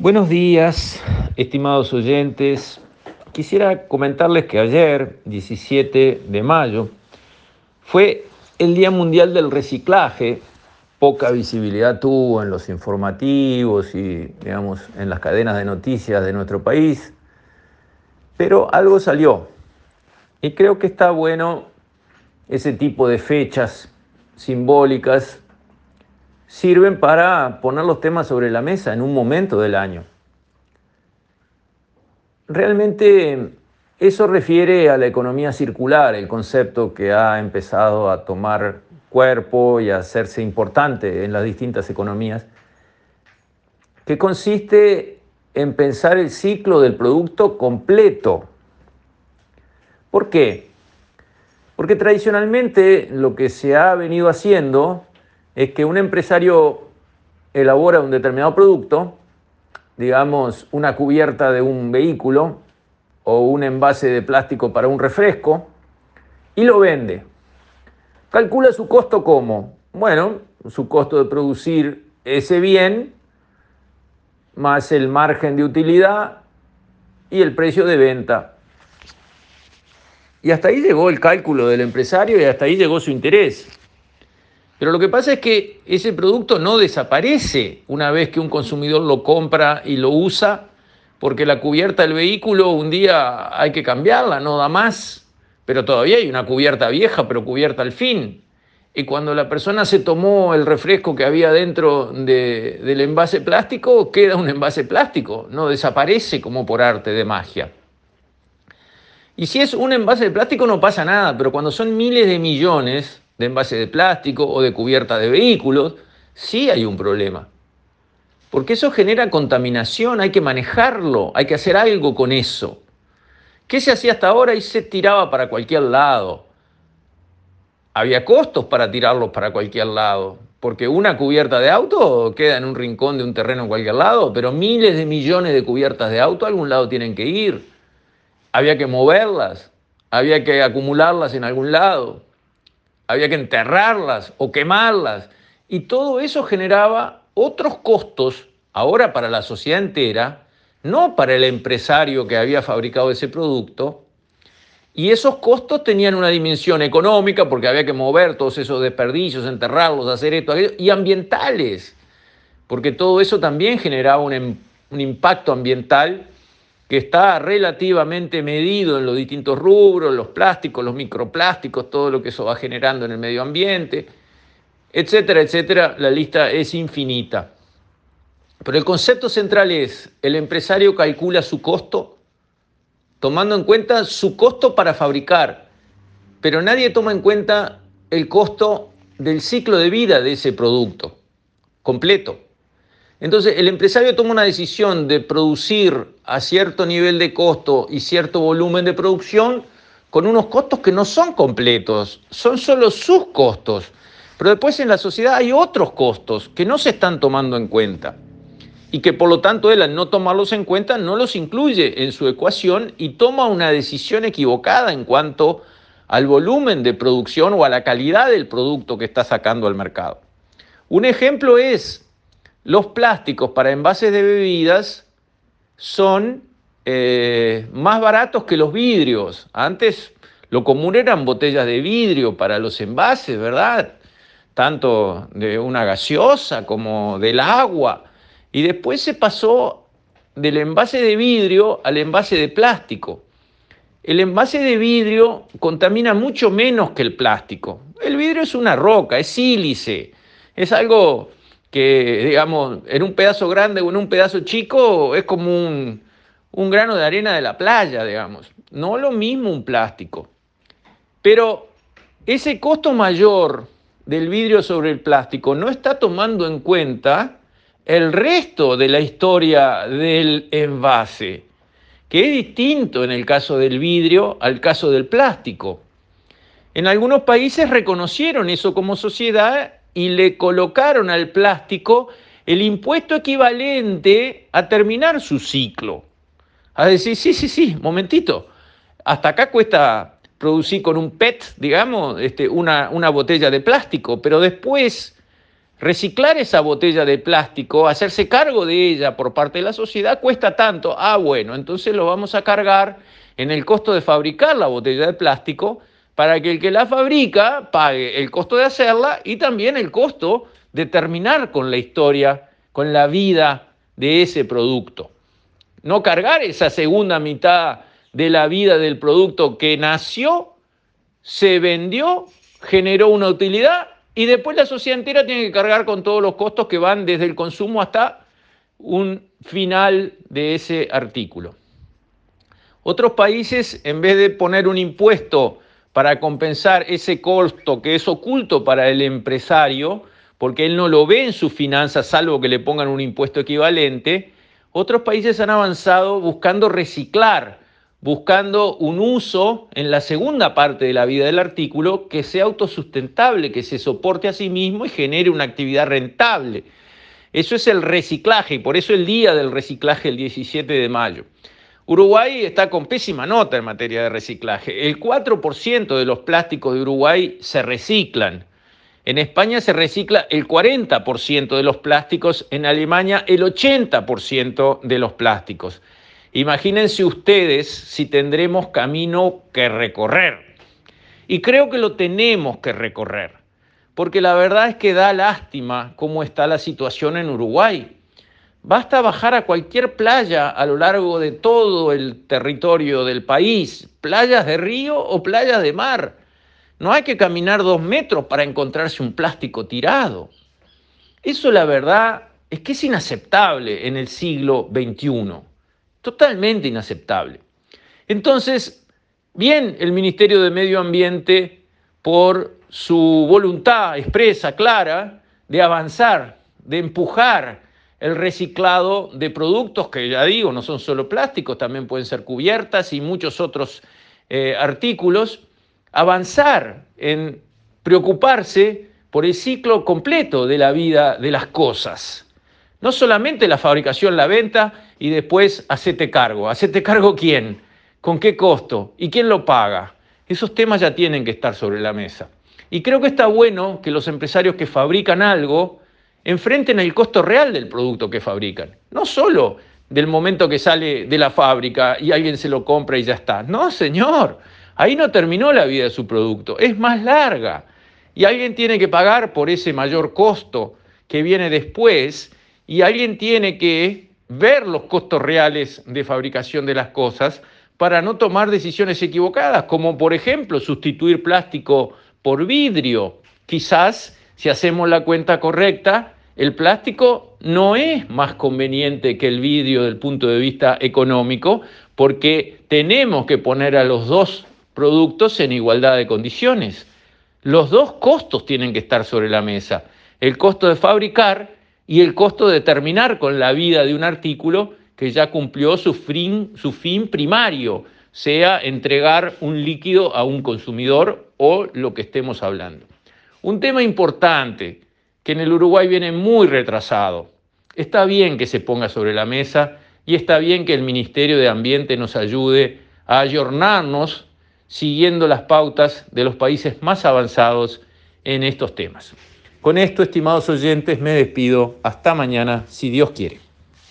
Buenos días, estimados oyentes. Quisiera comentarles que ayer, 17 de mayo, fue el Día Mundial del Reciclaje. Poca visibilidad tuvo en los informativos y, digamos, en las cadenas de noticias de nuestro país, pero algo salió. Y creo que está bueno ese tipo de fechas simbólicas sirven para poner los temas sobre la mesa en un momento del año. Realmente eso refiere a la economía circular, el concepto que ha empezado a tomar cuerpo y a hacerse importante en las distintas economías, que consiste en pensar el ciclo del producto completo. ¿Por qué? Porque tradicionalmente lo que se ha venido haciendo es que un empresario elabora un determinado producto, digamos una cubierta de un vehículo o un envase de plástico para un refresco, y lo vende. Calcula su costo como, bueno, su costo de producir ese bien más el margen de utilidad y el precio de venta. Y hasta ahí llegó el cálculo del empresario y hasta ahí llegó su interés. Pero lo que pasa es que ese producto no desaparece una vez que un consumidor lo compra y lo usa, porque la cubierta del vehículo un día hay que cambiarla, no da más, pero todavía hay una cubierta vieja, pero cubierta al fin. Y cuando la persona se tomó el refresco que había dentro del envase plástico, queda un envase plástico, no desaparece como por arte de magia. Y si es un envase de plástico no pasa nada, pero cuando son miles de millones, de envase de plástico o de cubierta de vehículos, sí hay un problema. Porque eso genera contaminación, hay que manejarlo, hay que hacer algo con eso. ¿Qué se hacía hasta ahora y se tiraba para cualquier lado? Había costos para tirarlos para cualquier lado, porque una cubierta de auto queda en un rincón de un terreno en cualquier lado, pero miles de millones de cubiertas de auto a algún lado tienen que ir. Había que moverlas, había que acumularlas en algún lado había que enterrarlas o quemarlas. Y todo eso generaba otros costos, ahora para la sociedad entera, no para el empresario que había fabricado ese producto. Y esos costos tenían una dimensión económica, porque había que mover todos esos desperdicios, enterrarlos, hacer esto, aquello, y ambientales, porque todo eso también generaba un, em, un impacto ambiental que está relativamente medido en los distintos rubros, los plásticos, los microplásticos, todo lo que eso va generando en el medio ambiente, etcétera, etcétera, la lista es infinita. Pero el concepto central es, el empresario calcula su costo tomando en cuenta su costo para fabricar, pero nadie toma en cuenta el costo del ciclo de vida de ese producto completo. Entonces, el empresario toma una decisión de producir a cierto nivel de costo y cierto volumen de producción con unos costos que no son completos, son solo sus costos. Pero después en la sociedad hay otros costos que no se están tomando en cuenta y que por lo tanto él al no tomarlos en cuenta no los incluye en su ecuación y toma una decisión equivocada en cuanto al volumen de producción o a la calidad del producto que está sacando al mercado. Un ejemplo es los plásticos para envases de bebidas son eh, más baratos que los vidrios. Antes lo común eran botellas de vidrio para los envases, ¿verdad? Tanto de una gaseosa como del agua. Y después se pasó del envase de vidrio al envase de plástico. El envase de vidrio contamina mucho menos que el plástico. El vidrio es una roca, es sílice, es algo que, digamos, en un pedazo grande o en un pedazo chico es como un, un grano de arena de la playa, digamos. No lo mismo un plástico. Pero ese costo mayor del vidrio sobre el plástico no está tomando en cuenta el resto de la historia del envase, que es distinto en el caso del vidrio al caso del plástico. En algunos países reconocieron eso como sociedad y le colocaron al plástico el impuesto equivalente a terminar su ciclo. A decir, sí, sí, sí, momentito, hasta acá cuesta producir con un PET, digamos, este, una, una botella de plástico, pero después reciclar esa botella de plástico, hacerse cargo de ella por parte de la sociedad, cuesta tanto. Ah, bueno, entonces lo vamos a cargar en el costo de fabricar la botella de plástico para que el que la fabrica pague el costo de hacerla y también el costo de terminar con la historia, con la vida de ese producto. No cargar esa segunda mitad de la vida del producto que nació, se vendió, generó una utilidad y después la sociedad entera tiene que cargar con todos los costos que van desde el consumo hasta un final de ese artículo. Otros países, en vez de poner un impuesto para compensar ese costo que es oculto para el empresario, porque él no lo ve en sus finanzas, salvo que le pongan un impuesto equivalente, otros países han avanzado buscando reciclar, buscando un uso en la segunda parte de la vida del artículo que sea autosustentable, que se soporte a sí mismo y genere una actividad rentable. Eso es el reciclaje y por eso el día del reciclaje el 17 de mayo. Uruguay está con pésima nota en materia de reciclaje. El 4% de los plásticos de Uruguay se reciclan. En España se recicla el 40% de los plásticos, en Alemania el 80% de los plásticos. Imagínense ustedes si tendremos camino que recorrer. Y creo que lo tenemos que recorrer, porque la verdad es que da lástima cómo está la situación en Uruguay. Basta bajar a cualquier playa a lo largo de todo el territorio del país, playas de río o playas de mar. No hay que caminar dos metros para encontrarse un plástico tirado. Eso la verdad es que es inaceptable en el siglo XXI. Totalmente inaceptable. Entonces, bien el Ministerio de Medio Ambiente por su voluntad expresa, clara, de avanzar, de empujar el reciclado de productos que ya digo, no son solo plásticos, también pueden ser cubiertas y muchos otros eh, artículos, avanzar en preocuparse por el ciclo completo de la vida de las cosas. No solamente la fabricación, la venta y después hacete cargo. ¿Hacete cargo quién? ¿Con qué costo? ¿Y quién lo paga? Esos temas ya tienen que estar sobre la mesa. Y creo que está bueno que los empresarios que fabrican algo enfrenten el costo real del producto que fabrican. No solo del momento que sale de la fábrica y alguien se lo compra y ya está. No, señor, ahí no terminó la vida de su producto, es más larga. Y alguien tiene que pagar por ese mayor costo que viene después y alguien tiene que ver los costos reales de fabricación de las cosas para no tomar decisiones equivocadas, como por ejemplo sustituir plástico por vidrio. Quizás, si hacemos la cuenta correcta, el plástico no es más conveniente que el vidrio desde el punto de vista económico, porque tenemos que poner a los dos productos en igualdad de condiciones. Los dos costos tienen que estar sobre la mesa. El costo de fabricar y el costo de terminar con la vida de un artículo que ya cumplió su fin, su fin primario, sea entregar un líquido a un consumidor o lo que estemos hablando. Un tema importante que en el Uruguay viene muy retrasado. Está bien que se ponga sobre la mesa y está bien que el Ministerio de Ambiente nos ayude a ayornarnos siguiendo las pautas de los países más avanzados en estos temas. Con esto, estimados oyentes, me despido. Hasta mañana, si Dios quiere.